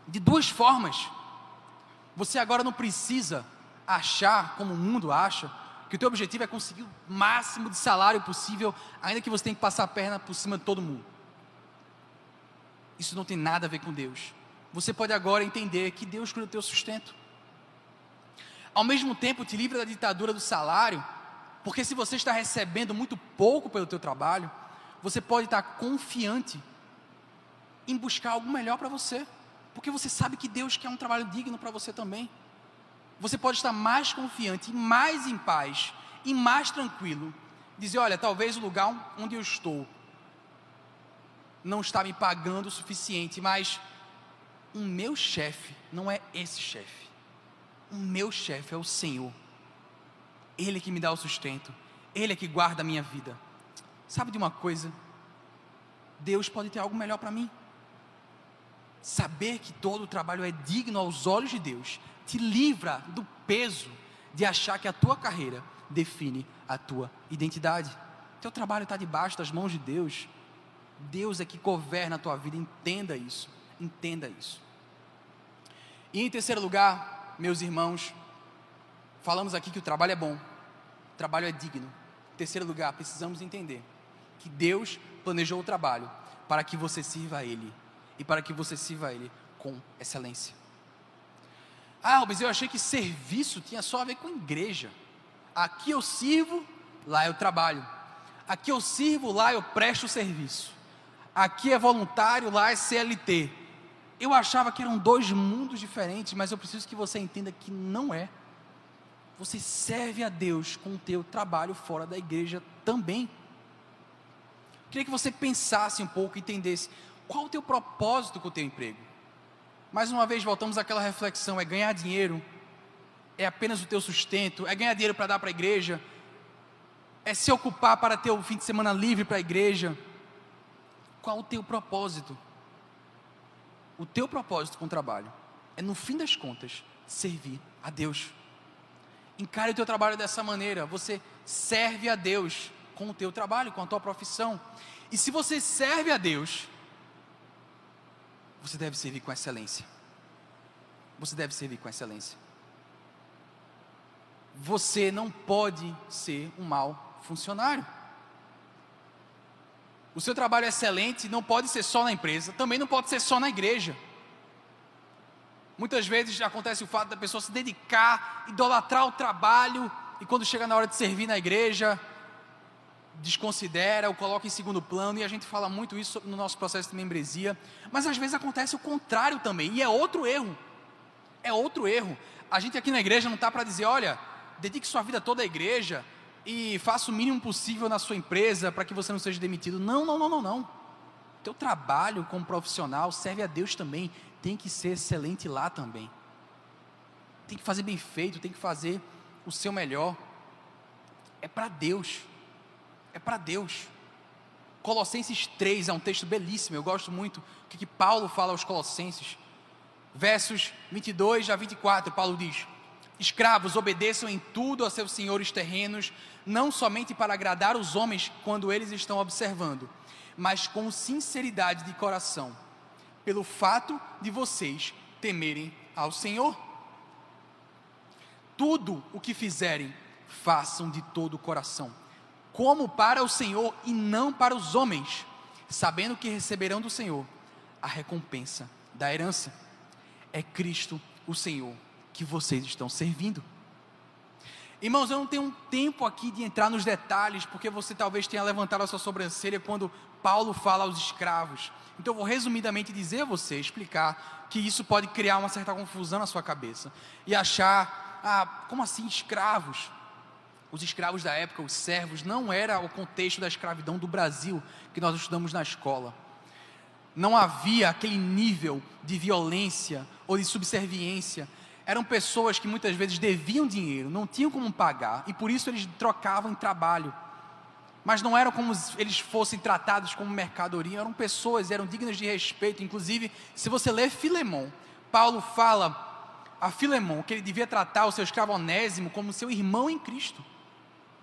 de duas formas. Você agora não precisa achar, como o mundo acha, que o teu objetivo é conseguir o máximo de salário possível, ainda que você tenha que passar a perna por cima de todo mundo. Isso não tem nada a ver com Deus. Você pode agora entender que Deus cuida do teu sustento. Ao mesmo tempo, te livra da ditadura do salário, porque se você está recebendo muito pouco pelo teu trabalho, você pode estar confiante em buscar algo melhor para você, porque você sabe que Deus quer um trabalho digno para você também. Você pode estar mais confiante, mais em paz e mais tranquilo. Dizer, olha, talvez o lugar onde eu estou não está me pagando o suficiente, mas o meu chefe não é esse chefe. O meu chefe é o Senhor. Ele é que me dá o sustento. Ele é que guarda a minha vida. Sabe de uma coisa? Deus pode ter algo melhor para mim. Saber que todo o trabalho é digno aos olhos de Deus te livra do peso de achar que a tua carreira define a tua identidade. Teu trabalho está debaixo das mãos de Deus. Deus é que governa a tua vida. Entenda isso. Entenda isso. E em terceiro lugar, meus irmãos, falamos aqui que o trabalho é bom, o trabalho é digno. Em terceiro lugar, precisamos entender que Deus planejou o trabalho para que você sirva a Ele e para que você sirva a Ele com excelência. Ah, mas eu achei que serviço tinha só a ver com igreja. Aqui eu sirvo, lá eu trabalho. Aqui eu sirvo, lá eu presto serviço. Aqui é voluntário, lá é CLT. Eu achava que eram dois mundos diferentes, mas eu preciso que você entenda que não é. Você serve a Deus com o teu trabalho fora da igreja também. Queria que você pensasse um pouco e entendesse qual o teu propósito com o teu emprego. Mais uma vez voltamos àquela reflexão: é ganhar dinheiro? É apenas o teu sustento? É ganhar dinheiro para dar para a igreja? É se ocupar para ter o fim de semana livre para a igreja? Qual o teu propósito? O teu propósito com o trabalho é, no fim das contas, servir a Deus. Encare o teu trabalho dessa maneira. Você serve a Deus com o teu trabalho, com a tua profissão. E se você serve a Deus, você deve servir com excelência. Você deve servir com excelência. Você não pode ser um mau funcionário. O seu trabalho é excelente não pode ser só na empresa, também não pode ser só na igreja. Muitas vezes acontece o fato da pessoa se dedicar, idolatrar o trabalho, e quando chega na hora de servir na igreja, desconsidera ou coloca em segundo plano, e a gente fala muito isso no nosso processo de membresia, mas às vezes acontece o contrário também, e é outro erro. É outro erro. A gente aqui na igreja não está para dizer, olha, dedique sua vida toda à igreja e faça o mínimo possível na sua empresa para que você não seja demitido. Não, não, não, não, não. Teu trabalho como profissional serve a Deus também, tem que ser excelente lá também. Tem que fazer bem feito, tem que fazer o seu melhor. É para Deus é para Deus. Colossenses 3 é um texto belíssimo, eu gosto muito. O que, que Paulo fala aos Colossenses? Versos 22 a 24, Paulo diz: Escravos, obedeçam em tudo a seus senhores terrenos, não somente para agradar os homens quando eles estão observando, mas com sinceridade de coração, pelo fato de vocês temerem ao Senhor. Tudo o que fizerem, façam de todo o coração como para o Senhor e não para os homens, sabendo que receberão do Senhor a recompensa da herança. É Cristo o Senhor que vocês estão servindo. Irmãos, eu não tenho um tempo aqui de entrar nos detalhes, porque você talvez tenha levantado a sua sobrancelha quando Paulo fala aos escravos. Então eu vou resumidamente dizer a você, explicar que isso pode criar uma certa confusão na sua cabeça e achar, ah, como assim escravos? Os escravos da época, os servos, não era o contexto da escravidão do Brasil que nós estudamos na escola. Não havia aquele nível de violência ou de subserviência. Eram pessoas que muitas vezes deviam dinheiro, não tinham como pagar e por isso eles trocavam em trabalho. Mas não eram como eles fossem tratados como mercadoria, eram pessoas, eram dignas de respeito. Inclusive, se você ler Filemão, Paulo fala a Filemão que ele devia tratar o seu escravo Onésimo como seu irmão em Cristo.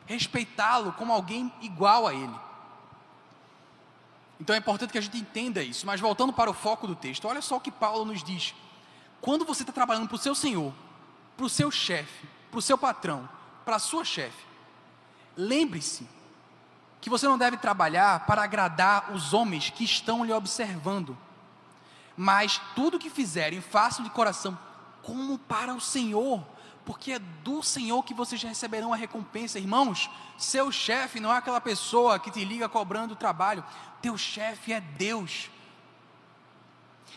Respeitá-lo como alguém igual a ele. Então é importante que a gente entenda isso. Mas voltando para o foco do texto, olha só o que Paulo nos diz. Quando você está trabalhando para o seu senhor, para o seu chefe, para o seu patrão, para a sua chefe, lembre-se que você não deve trabalhar para agradar os homens que estão lhe observando, mas tudo que fizerem, façam de coração como para o Senhor, porque é do Senhor que vocês receberão a recompensa. Irmãos, seu chefe não é aquela pessoa que te liga cobrando o trabalho, teu chefe é Deus.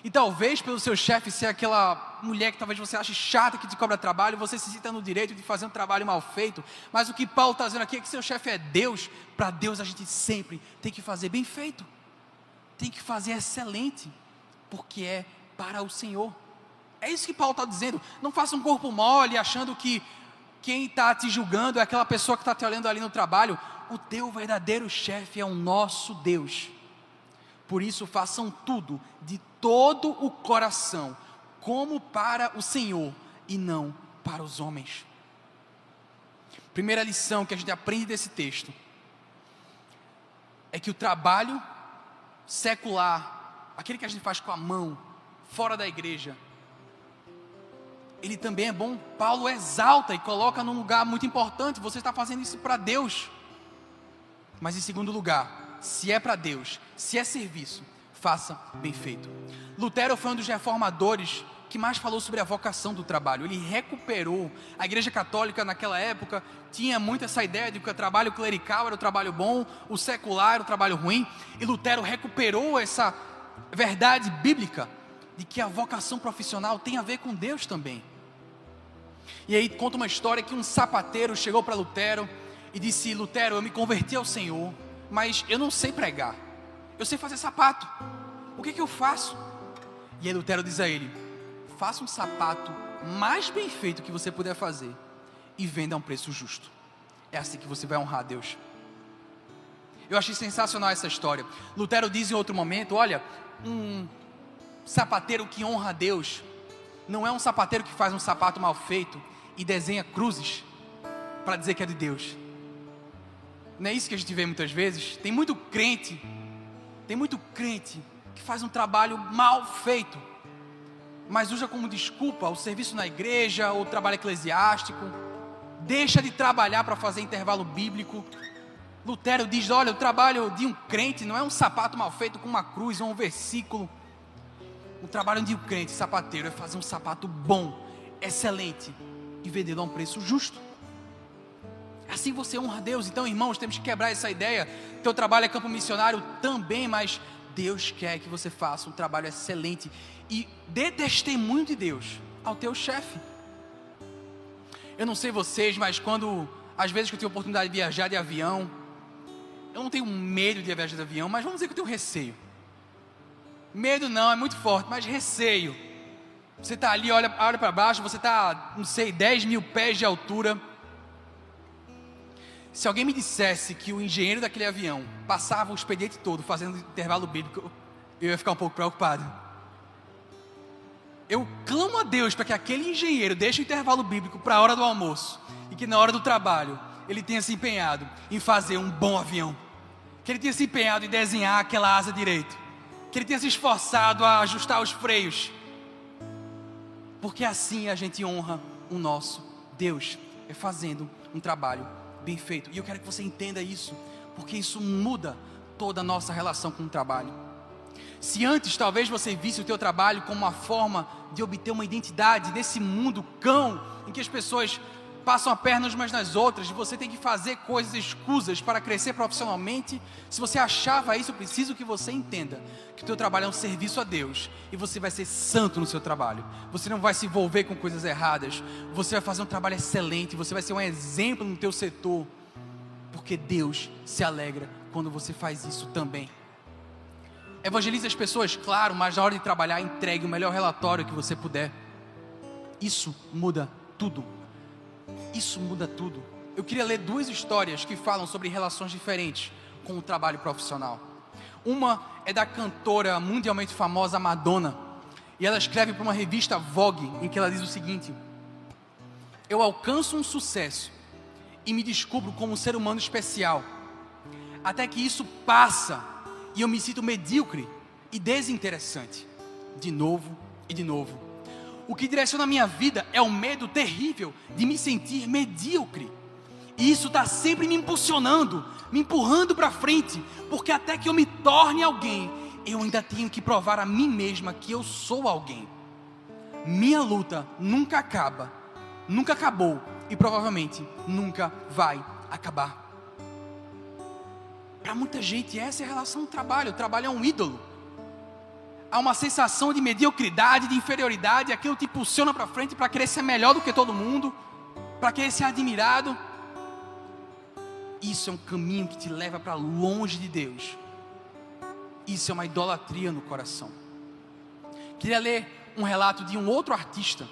E talvez pelo seu chefe ser aquela mulher que talvez você ache chata que te cobra trabalho, você se sinta no direito de fazer um trabalho mal feito. Mas o que Paulo está dizendo aqui é que seu chefe é Deus. Para Deus a gente sempre tem que fazer bem feito, tem que fazer excelente, porque é para o Senhor. É isso que Paulo está dizendo. Não faça um corpo mole achando que quem está te julgando é aquela pessoa que está te olhando ali no trabalho. O teu verdadeiro chefe é o nosso Deus. Por isso, façam tudo de todo o coração, como para o Senhor e não para os homens. Primeira lição que a gente aprende desse texto é que o trabalho secular, aquele que a gente faz com a mão, fora da igreja, ele também é bom. Paulo exalta e coloca num lugar muito importante: você está fazendo isso para Deus. Mas em segundo lugar, se é para Deus, se é serviço, faça bem feito. Lutero foi um dos reformadores que mais falou sobre a vocação do trabalho. Ele recuperou. A Igreja Católica naquela época tinha muito essa ideia de que o trabalho clerical era o trabalho bom, o secular era o trabalho ruim. E Lutero recuperou essa verdade bíblica de que a vocação profissional tem a ver com Deus também. E aí conta uma história que um sapateiro chegou para Lutero e disse: Lutero, eu me converti ao Senhor, mas eu não sei pregar. Eu sei fazer sapato. O que, que eu faço? E aí Lutero diz a ele: faça um sapato mais bem feito que você puder fazer e venda a um preço justo. É assim que você vai honrar a Deus. Eu achei sensacional essa história. Lutero diz em outro momento: olha, um sapateiro que honra a Deus não é um sapateiro que faz um sapato mal feito e desenha cruzes para dizer que é de Deus. Não é isso que a gente vê muitas vezes? Tem muito crente, tem muito crente que faz um trabalho mal feito, mas usa como desculpa o serviço na igreja o trabalho eclesiástico, deixa de trabalhar para fazer intervalo bíblico. Lutero diz: olha, o trabalho de um crente não é um sapato mal feito com uma cruz ou um versículo. O trabalho de um crente sapateiro é fazer um sapato bom, excelente e vendê-lo a um preço justo. Assim você honra a Deus. Então, irmãos, temos que quebrar essa ideia. Teu trabalho é campo missionário também, mas Deus quer que você faça um trabalho excelente e dê testemunho de Deus ao teu chefe. Eu não sei vocês, mas quando às vezes que eu tenho oportunidade de viajar de avião, eu não tenho medo de viajar de avião, mas vamos dizer que eu tenho receio. Medo não, é muito forte, mas receio. Você está ali, olha, olha para baixo, você está, não sei, 10 mil pés de altura. Se alguém me dissesse que o engenheiro daquele avião passava o expediente todo fazendo intervalo bíblico, eu ia ficar um pouco preocupado. Eu clamo a Deus para que aquele engenheiro deixe o intervalo bíblico para a hora do almoço e que na hora do trabalho ele tenha se empenhado em fazer um bom avião, que ele tenha se empenhado em desenhar aquela asa direito, que ele tenha se esforçado a ajustar os freios, porque assim a gente honra o nosso Deus, é fazendo um trabalho bem feito. E eu quero que você entenda isso, porque isso muda toda a nossa relação com o trabalho. Se antes talvez você visse o teu trabalho como uma forma de obter uma identidade nesse mundo cão, em que as pessoas passam a perna umas nas outras, você tem que fazer coisas escusas para crescer profissionalmente. Se você achava isso, eu preciso que você entenda que o teu trabalho é um serviço a Deus e você vai ser santo no seu trabalho. Você não vai se envolver com coisas erradas. Você vai fazer um trabalho excelente, você vai ser um exemplo no teu setor, porque Deus se alegra quando você faz isso também. Evangelize as pessoas, claro, mas na hora de trabalhar, entregue o melhor relatório que você puder. Isso muda tudo. Isso muda tudo. Eu queria ler duas histórias que falam sobre relações diferentes com o trabalho profissional. Uma é da cantora mundialmente famosa Madonna, e ela escreve para uma revista Vogue, em que ela diz o seguinte: Eu alcanço um sucesso e me descubro como um ser humano especial. Até que isso passa e eu me sinto medíocre e desinteressante. De novo e de novo. O que direciona a minha vida é o medo terrível de me sentir medíocre. E isso está sempre me impulsionando, me empurrando para frente, porque até que eu me torne alguém, eu ainda tenho que provar a mim mesma que eu sou alguém. Minha luta nunca acaba, nunca acabou e provavelmente nunca vai acabar. Para muita gente, essa é a relação trabalho. O trabalho é um ídolo. Há uma sensação de mediocridade, de inferioridade, aquilo te impulsiona para frente para querer ser melhor do que todo mundo, para querer ser admirado. Isso é um caminho que te leva para longe de Deus. Isso é uma idolatria no coração. Queria ler um relato de um outro artista,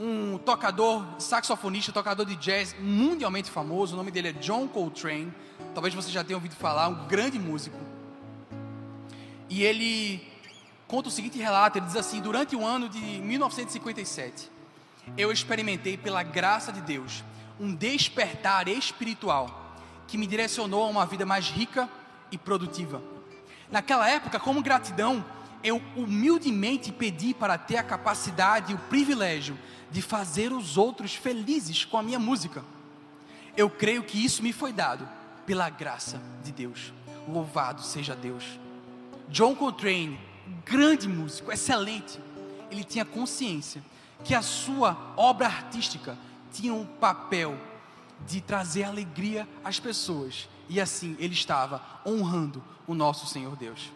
um tocador, saxofonista, tocador de jazz mundialmente famoso. O nome dele é John Coltrane. Talvez você já tenha ouvido falar, um grande músico. E ele conta o seguinte relato: ele diz assim, durante o ano de 1957, eu experimentei pela graça de Deus um despertar espiritual que me direcionou a uma vida mais rica e produtiva. Naquela época, como gratidão, eu humildemente pedi para ter a capacidade e o privilégio de fazer os outros felizes com a minha música. Eu creio que isso me foi dado pela graça de Deus. Louvado seja Deus. John Coltrane, grande músico, excelente, ele tinha consciência que a sua obra artística tinha um papel de trazer alegria às pessoas. E assim ele estava honrando o nosso Senhor Deus.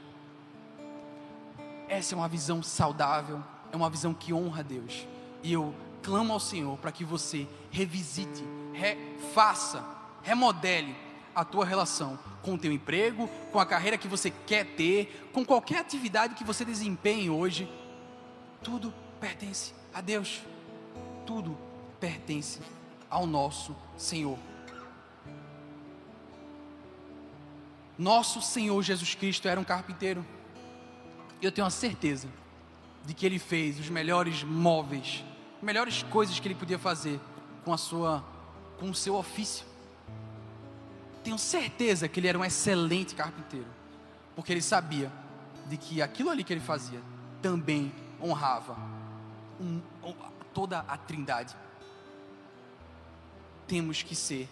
Essa é uma visão saudável, é uma visão que honra a Deus. E eu clamo ao Senhor para que você revisite, refaça, remodele a tua relação com o teu emprego, com a carreira que você quer ter, com qualquer atividade que você desempenhe hoje. Tudo pertence a Deus. Tudo pertence ao nosso Senhor. Nosso Senhor Jesus Cristo era um carpinteiro. Eu tenho a certeza de que ele fez os melhores móveis, melhores coisas que ele podia fazer com a sua com o seu ofício. Tenho certeza que ele era um excelente carpinteiro, porque ele sabia de que aquilo ali que ele fazia também honrava um, toda a Trindade temos que ser,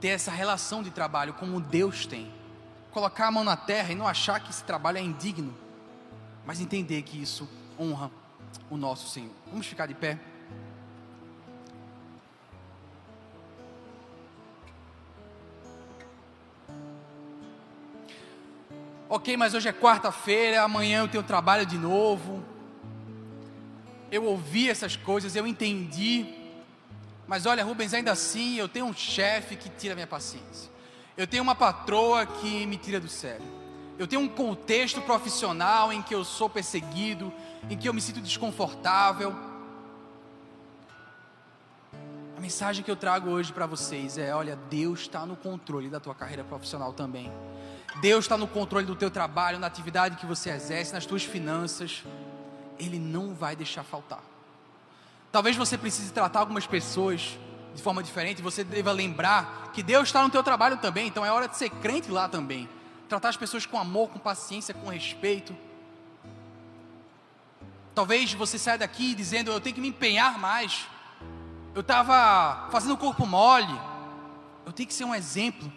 ter essa relação de trabalho como Deus tem. Colocar a mão na terra e não achar que esse trabalho é indigno, mas entender que isso honra o nosso Senhor. Vamos ficar de pé. Ok, mas hoje é quarta-feira, amanhã eu tenho trabalho de novo. Eu ouvi essas coisas, eu entendi mas olha, Rubens, ainda assim eu tenho um chefe que tira minha paciência. Eu tenho uma patroa que me tira do sério. Eu tenho um contexto profissional em que eu sou perseguido, em que eu me sinto desconfortável. A mensagem que eu trago hoje para vocês é: olha, Deus está no controle da tua carreira profissional também. Deus está no controle do teu trabalho, na atividade que você exerce, nas tuas finanças. Ele não vai deixar faltar. Talvez você precise tratar algumas pessoas de forma diferente, você deva lembrar que Deus está no teu trabalho também, então é hora de ser crente lá também. Tratar as pessoas com amor, com paciência, com respeito. Talvez você saia daqui dizendo: Eu tenho que me empenhar mais. Eu estava fazendo o corpo mole. Eu tenho que ser um exemplo.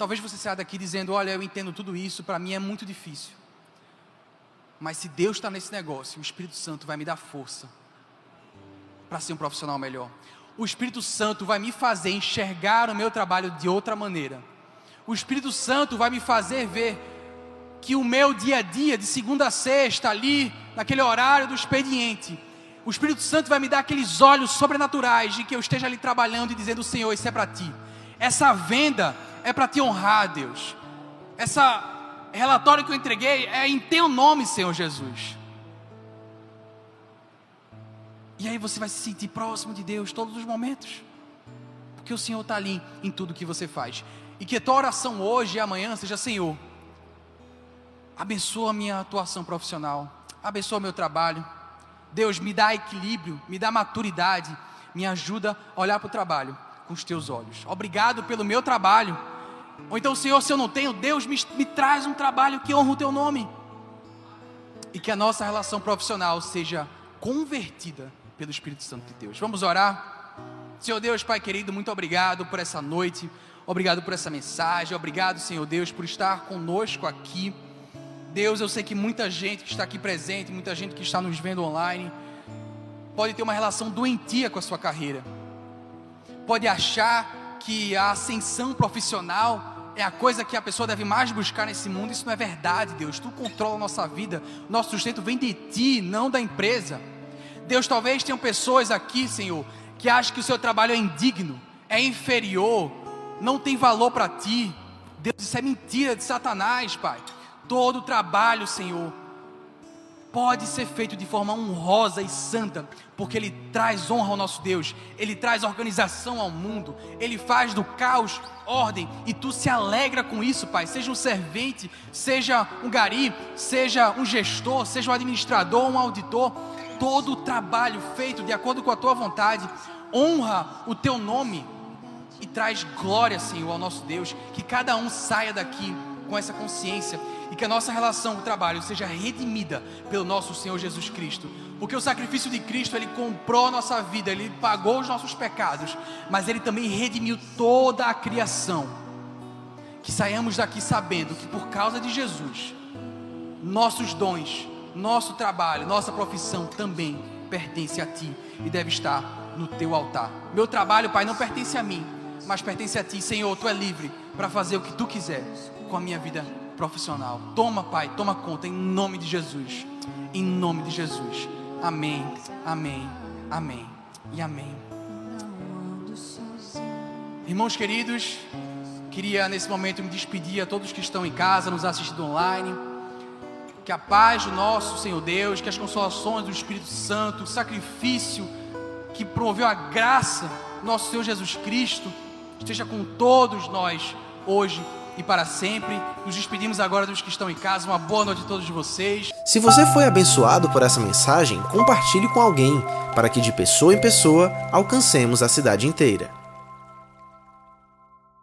Talvez você saia daqui dizendo: Olha, eu entendo tudo isso, para mim é muito difícil. Mas se Deus está nesse negócio, o Espírito Santo vai me dar força para ser um profissional melhor. O Espírito Santo vai me fazer enxergar o meu trabalho de outra maneira. O Espírito Santo vai me fazer ver que o meu dia a dia, de segunda a sexta, ali, naquele horário do expediente, o Espírito Santo vai me dar aqueles olhos sobrenaturais de que eu esteja ali trabalhando e dizendo: Senhor, isso é para ti. Essa venda é para te honrar, Deus. Essa relatório que eu entreguei é em teu nome, Senhor Jesus. E aí você vai se sentir próximo de Deus todos os momentos. Porque o Senhor está ali em tudo que você faz. E que a tua oração hoje e amanhã seja: Senhor, abençoa a minha atuação profissional, abençoa meu trabalho. Deus, me dá equilíbrio, me dá maturidade, me ajuda a olhar para o trabalho com os teus olhos. Obrigado pelo meu trabalho. Ou então, Senhor, se eu não tenho, Deus me, me traz um trabalho que honra o teu nome. E que a nossa relação profissional seja convertida pelo Espírito Santo de Deus. Vamos orar? Senhor Deus, Pai querido, muito obrigado por essa noite. Obrigado por essa mensagem. Obrigado, Senhor Deus, por estar conosco aqui. Deus, eu sei que muita gente que está aqui presente, muita gente que está nos vendo online, pode ter uma relação doentia com a sua carreira. Pode achar que a ascensão profissional é a coisa que a pessoa deve mais buscar nesse mundo. Isso não é verdade, Deus. Tu controla a nossa vida. Nosso sustento vem de ti, não da empresa. Deus, talvez tenham pessoas aqui, Senhor, que acham que o seu trabalho é indigno, é inferior, não tem valor para ti. Deus, isso é mentira de Satanás, Pai. Todo trabalho, Senhor, pode ser feito de forma honrosa e santa, porque ele traz honra ao nosso Deus, ele traz organização ao mundo, ele faz do caos ordem e tu se alegra com isso, Pai. Seja um servente, seja um gari, seja um gestor, seja um administrador, um auditor, todo o trabalho feito de acordo com a tua vontade honra o teu nome e traz glória, Senhor, ao nosso Deus. Que cada um saia daqui com essa consciência e que a nossa relação com o trabalho seja redimida pelo nosso Senhor Jesus Cristo. Porque o sacrifício de Cristo, ele comprou a nossa vida, ele pagou os nossos pecados, mas ele também redimiu toda a criação. Que saiamos daqui sabendo que por causa de Jesus, nossos dons, nosso trabalho, nossa profissão também pertence a ti e deve estar no teu altar. Meu trabalho, Pai, não pertence a mim, mas pertence a ti, Senhor. Tu é livre para fazer o que tu quiser com a minha vida profissional. Toma, Pai, toma conta em nome de Jesus. Em nome de Jesus. Amém. Amém. Amém. E amém. Irmãos queridos, queria nesse momento me despedir a todos que estão em casa, nos assistindo online. Que a paz do nosso Senhor Deus, que as consolações do Espírito Santo, o sacrifício que promoveu a graça, nosso Senhor Jesus Cristo, esteja com todos nós hoje e para sempre. Nos despedimos agora dos que estão em casa. Uma boa noite a todos vocês. Se você foi abençoado por essa mensagem, compartilhe com alguém, para que de pessoa em pessoa alcancemos a cidade inteira.